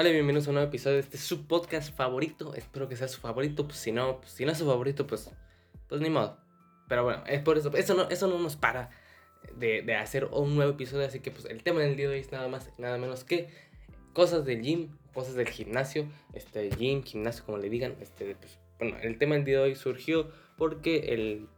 Hola, bienvenidos a un nuevo episodio de este su podcast favorito. Espero que sea su favorito. Pues si no, pues, si no es su favorito, pues, pues ni modo. Pero bueno, es por eso. Eso no, eso no nos para de, de hacer un nuevo episodio. Así que pues el tema del día de hoy es nada más, nada menos que cosas del gym, cosas del gimnasio, este gym, gimnasio, como le digan. Este, pues, bueno, el tema del día de hoy surgió porque el,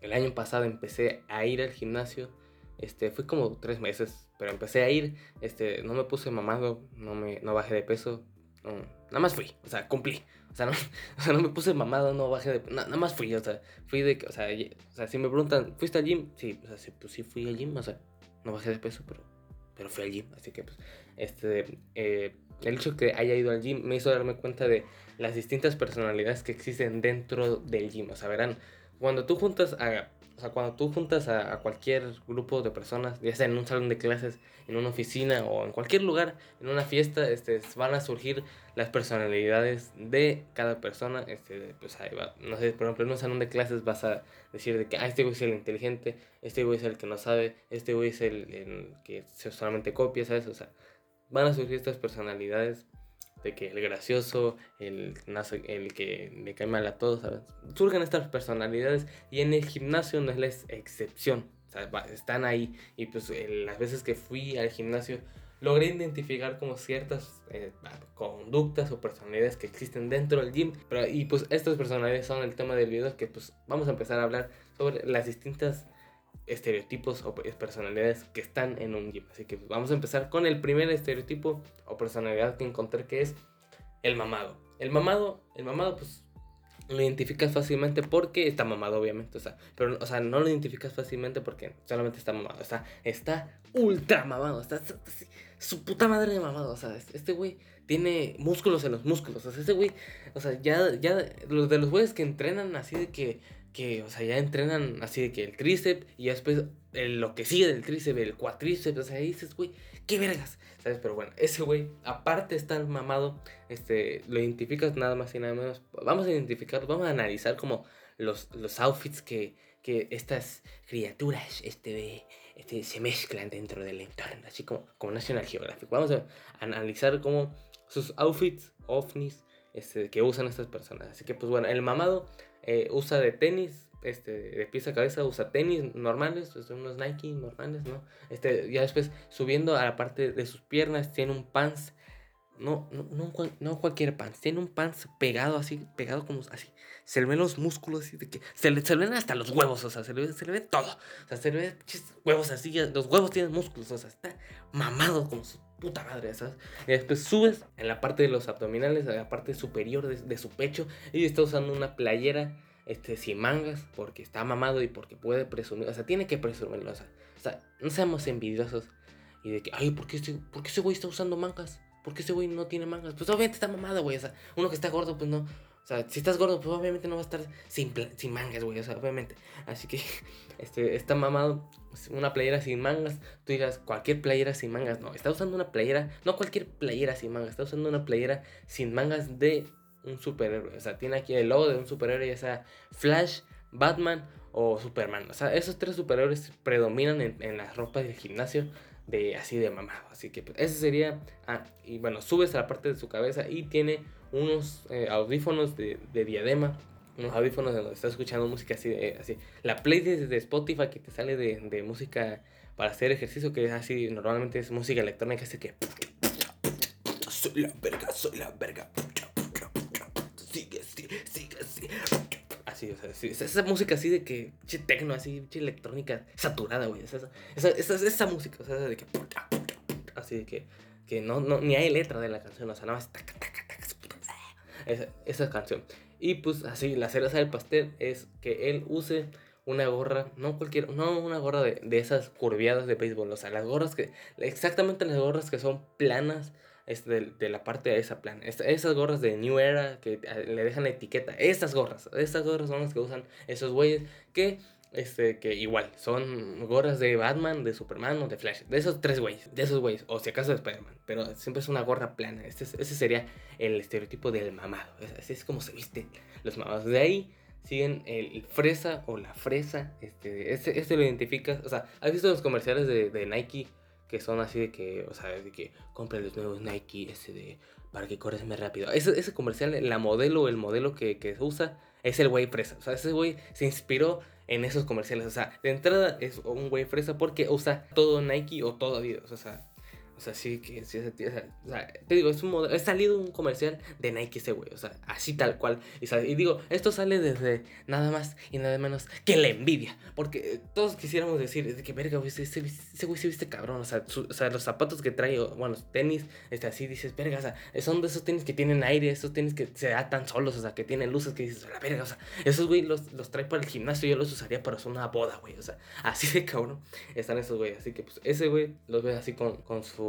el año pasado empecé a ir al gimnasio. Este, fui como tres meses, pero empecé a ir, este, no me puse mamado, no, me, no bajé de peso, nada más fui, o sea, cumplí. O sea, no, o sea, no me puse mamado, no bajé de nada más fui, o sea, fui de, o sea, o sea, si me preguntan, ¿fuiste al gym? Sí, o sea, sí, pues sí fui al gym, o sea, no bajé de peso, pero, pero fui al gym, así que pues, este, eh, el hecho que haya ido al gym me hizo darme cuenta de las distintas personalidades que existen dentro del gym, o sea, verán, cuando tú juntas a o sea, cuando tú juntas a, cualquier grupo de personas, ya sea en un salón de clases, en una oficina o en cualquier lugar, en una fiesta, este, van a surgir las personalidades de cada persona. Este, pues ahí va. No sé, por ejemplo, en un salón de clases vas a decir de que ah, este güey es el inteligente, este güey es el que no sabe, este güey es el, el que solamente copia, ¿sabes? O sea, van a surgir estas personalidades de que el gracioso, el, el que le cae mal a todos, ¿sabes? Surgen estas personalidades y en el gimnasio no es la excepción, o sea, están ahí y pues las veces que fui al gimnasio logré identificar como ciertas eh, conductas o personalidades que existen dentro del gym. Pero, y pues estas personalidades son el tema del video que pues vamos a empezar a hablar sobre las distintas estereotipos o personalidades que están en un gym. Así que vamos a empezar con el primer estereotipo o personalidad que encontré que es el mamado. El mamado, el mamado pues lo identificas fácilmente porque está mamado obviamente, o sea, pero o sea, no lo identificas fácilmente porque solamente está mamado, o sea, está ultra mamado, está, su puta madre de mamado, o sea, este güey tiene músculos en los músculos, o sea, este güey, o sea, ya ya los de los güeyes que entrenan así de que que, o sea, ya entrenan así de que el tríceps y después lo que sigue del tríceps, el cuatríceps, o sea, dices, güey, qué vergas, ¿sabes? Pero bueno, ese güey, aparte de estar mamado, este, lo identificas nada más y nada menos. Vamos a identificar, vamos a analizar como los, los outfits que, que estas criaturas este, este, se mezclan dentro del entorno, así como, como National Geographic. Vamos a analizar como sus outfits, ovnis, este, que usan estas personas. Así que, pues bueno, el mamado eh, usa de tenis, este, de pieza a cabeza, usa tenis normales, pues, unos Nike normales, ¿no? Este, ya después subiendo a la parte de sus piernas, tiene un pants, no, no, no, no cualquier pants, tiene un pants pegado así, pegado como así, se le ven los músculos así, de que se le, se ven hasta los huevos, o sea, se le, se le ve todo, o sea, se le ven huevos así, los huevos tienen músculos, o sea, está mamado como su puta madre, ¿sabes? Y después subes en la parte de los abdominales, en la parte superior de, su pecho, y está usando una playera este, sin mangas, porque está mamado y porque puede presumir, o sea, tiene que presumirlo, o sea, o sea no seamos envidiosos y de que, ay, ¿por qué, este, ¿por qué ese güey está usando mangas? ¿Por qué ese güey no tiene mangas? Pues obviamente está mamado, güey, o sea, uno que está gordo, pues no, o sea, si estás gordo, pues obviamente no va a estar sin, sin mangas, güey. O sea, obviamente. Así que, este, está mamado. Pues, una playera sin mangas. Tú digas, cualquier playera sin mangas. No, está usando una playera. No cualquier playera sin mangas. Está usando una playera sin mangas de un superhéroe. O sea, tiene aquí el logo de un superhéroe, ya sea Flash, Batman o Superman. O sea, esos tres superhéroes predominan en, en las ropas del gimnasio de así de mamado. Así que pues, ese sería. Ah, y bueno, subes a la parte de su cabeza y tiene unos eh, audífonos de, diadema, unos audífonos donde estás escuchando música así, así. La playlist de Spotify que te sale de, música para hacer ejercicio, que es así, normalmente es música electrónica, así que... Soy la verga, soy la verga. Sigue, sigue, sigue, sigue. Así, o sea, esa música así de que, che tecno, así, che electrónica, saturada, güey. Esa, esa, esa, esa, música, o sea, de que... Así de que, que no, no, ni hay letra de la canción, o sea, nada más esa, esa canción. Y pues así, la cereza del pastel es que él use una gorra, no cualquier, no una gorra de, de, esas curviadas de béisbol, o sea, las gorras que, exactamente las gorras que son planas, este, de, la parte de esa plana, esas gorras de New Era que le dejan la etiqueta, esas gorras, esas gorras son las que usan esos güeyes que este, que igual, son gorras de Batman, de Superman o de Flash. De esos tres güeyes, de esos güeyes, o si acaso de Spider-Man. Pero siempre es una gorra plana. Este, ese sería el estereotipo del mamado. Así es como se visten los mamados. De ahí siguen el, fresa o la fresa. Este, este, este, lo identificas. O sea, ¿has visto los comerciales de, Nike? que son así de que, o sea, de que compra los nuevos Nike ese de para que corres más rápido. Ese, ese comercial, la modelo, el modelo que, que se usa es el güey fresa. O sea, ese güey se inspiró en esos comerciales. O sea, de entrada es un güey fresa porque usa todo Nike o todo Adidas. O sea, o sea, sí que sí, o sea, te digo, es un modelo, es salido un comercial de Nike ese güey, o sea, así tal cual. Y, digo, esto sale desde nada más y nada menos que la envidia, porque todos quisiéramos decir, de que verga, güey, ese, güey se viste cabrón, o sea, los zapatos que trae, bueno, tenis, este, así dices, verga, o sea, son de esos tenis que tienen aire, esos tenis que se atan solos, o sea, que tienen luces que dices, la verga, o sea, esos güey los, los trae para el gimnasio, yo los usaría para hacer una boda, güey, o sea, así de cabrón están esos güey, así que pues ese güey los ve así con, con su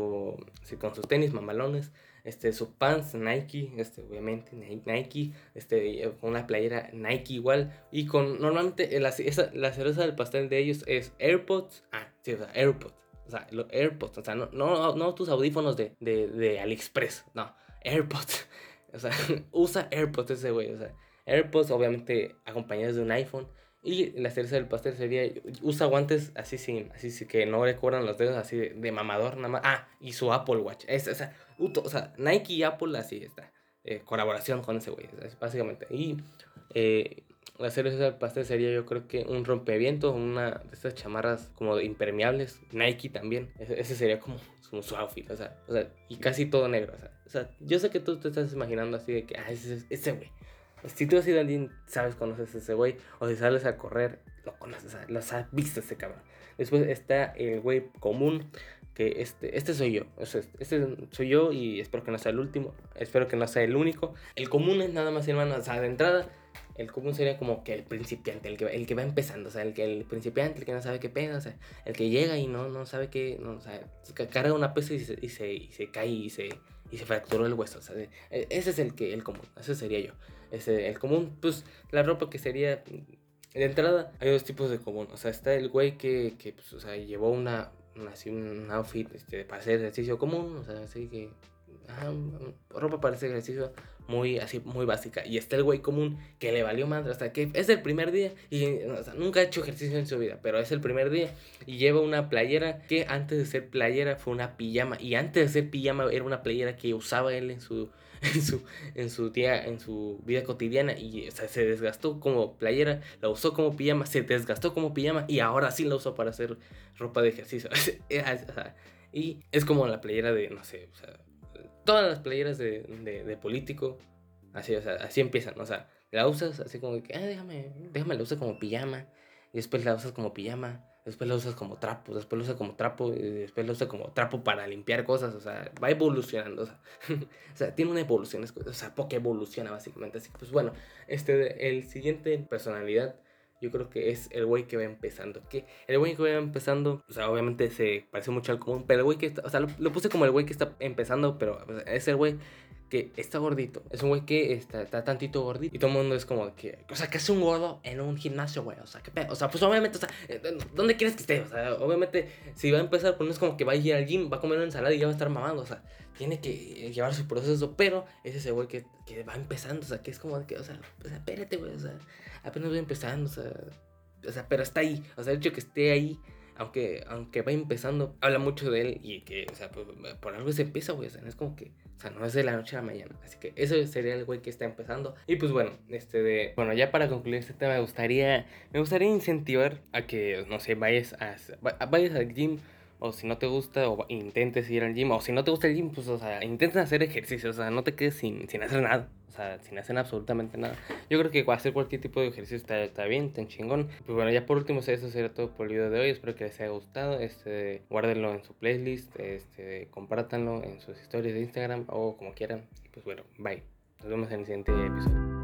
con sus tenis mamalones, este, sus pants Nike, este, obviamente Nike, este, con una playera Nike igual, y con, normalmente, la, esa, cereza del pastel de ellos es AirPods, ah, sí, o sea, AirPods, o sea, los AirPods, o sea, no, tus audífonos de, de, de AliExpress, no, AirPods, o sea, usa AirPods ese güey, o sea, AirPods obviamente acompañados de un iPhone, y la cereza del pastel sería, usa guantes así sin, así que no le cobran los dedos así de, mamador nada más. Ah, y su Apple Watch. Es, o, sea, Nike y Apple así está. Eh, colaboración con ese güey, básicamente. Y eh, la cereza del pastel sería yo creo que un rompeviento, una de estas chamarras como impermeables. Nike también. Ese, sería como, su outfit, o sea, o sea, y casi todo negro. O sea, o sea, yo sé que tú te estás imaginando así de que, ah, ese güey. Si tú has ido a alguien, sabes, conoces a ese güey. O si sales a correr, lo conoces, lo has visto ese cabrón. Después está el güey común, que este, este soy yo. O sea, este soy yo y espero que no sea el último. Espero que no sea el único. El común es nada más, hermano, o sea, de entrada. El común sería como que el principiante, el que, el que va empezando, o sea, el que el principiante, el que no sabe qué pena, o sea, el que llega y no, no sabe qué, no, o sea, carga una pesa y se, y se, y se cae y se, y se fracturó el hueso, o sea, e, ese es el que, el común, ese sería yo el común, pues la ropa que sería de entrada, hay dos tipos de común. O sea, está el güey que, que pues, o sea, llevó una, así, un outfit este, para hacer ejercicio común. O sea, así que. ropa para hacer ejercicio muy así muy básica y está el güey común que le valió madre hasta que es el primer día y nunca ha hecho ejercicio en su vida pero es el primer día y lleva una playera que antes de ser playera fue una pijama y antes de ser pijama era una playera que usaba él en su en su, en su día, en su vida cotidiana y se desgastó como playera, la usó como pijama, se desgastó como pijama y ahora sí la usó para hacer ropa de ejercicio. y es como la playera de, no sé, o sea, todas las playeras de, de, político, así, así empiezan, o sea, la usas así como que, ah, déjame, déjame la usar como pijama y después la usas como pijama después lo usas como trapo, después lo usas como trapo, y después lo usas como trapo para limpiar cosas, o sea, va evolucionando, o sea, tiene una evolución, o sea, porque evoluciona básicamente, así que pues bueno, este, el siguiente personalidad, yo creo que es el güey que va empezando, que el güey que va empezando, o sea, obviamente se parece mucho al común, pero el güey que está, o sea, lo, puse como el güey que está empezando, pero es el güey que está gordito. Es un güey que está, está, tantito gordito. Y todo el mundo es como que, o sea, que es un gordo en un gimnasio, güey. O sea, que O sea, pues obviamente, o sea, eh, ¿dónde quieres que esté? O sea, obviamente, si va a empezar, pues no es como que va a ir al gym, va a comer una ensalada y ya va a estar mamando. O sea, tiene que llevar su proceso, pero es ese güey que, que va empezando. O sea, que es como que, o sea, sea espérate, güey. O sea, apenas voy empezando, o sea, o sea, pero está ahí. O sea, el hecho que esté ahí aunque, aunque va empezando, habla mucho de él y que, o sea, pues, por algo se empieza, güey, o sea, no es como que, o sea, no es de la noche a la mañana, así que eso sería el güey que está empezando. Y pues bueno, este de, bueno, ya para concluir este tema, me gustaría, me gustaría incentivar a que, no sé, vayas, a, vayas al gym o si no te gusta, o intentes ir al gym, o si no te gusta el gym, pues, o sea, intentes hacer ejercicio, o sea, no te quedes sin, sin hacer nada, o sea, sin hacer absolutamente nada. Yo creo que hacer cualquier tipo de ejercicio está, está bien, está chingón. Pues bueno, ya por último, eso sería todo por el video de hoy, espero que les haya gustado, este, guárdenlo en su playlist, este, compártanlo en sus historias de Instagram, o como quieran, pues bueno, bye. Nos vemos en el siguiente episodio.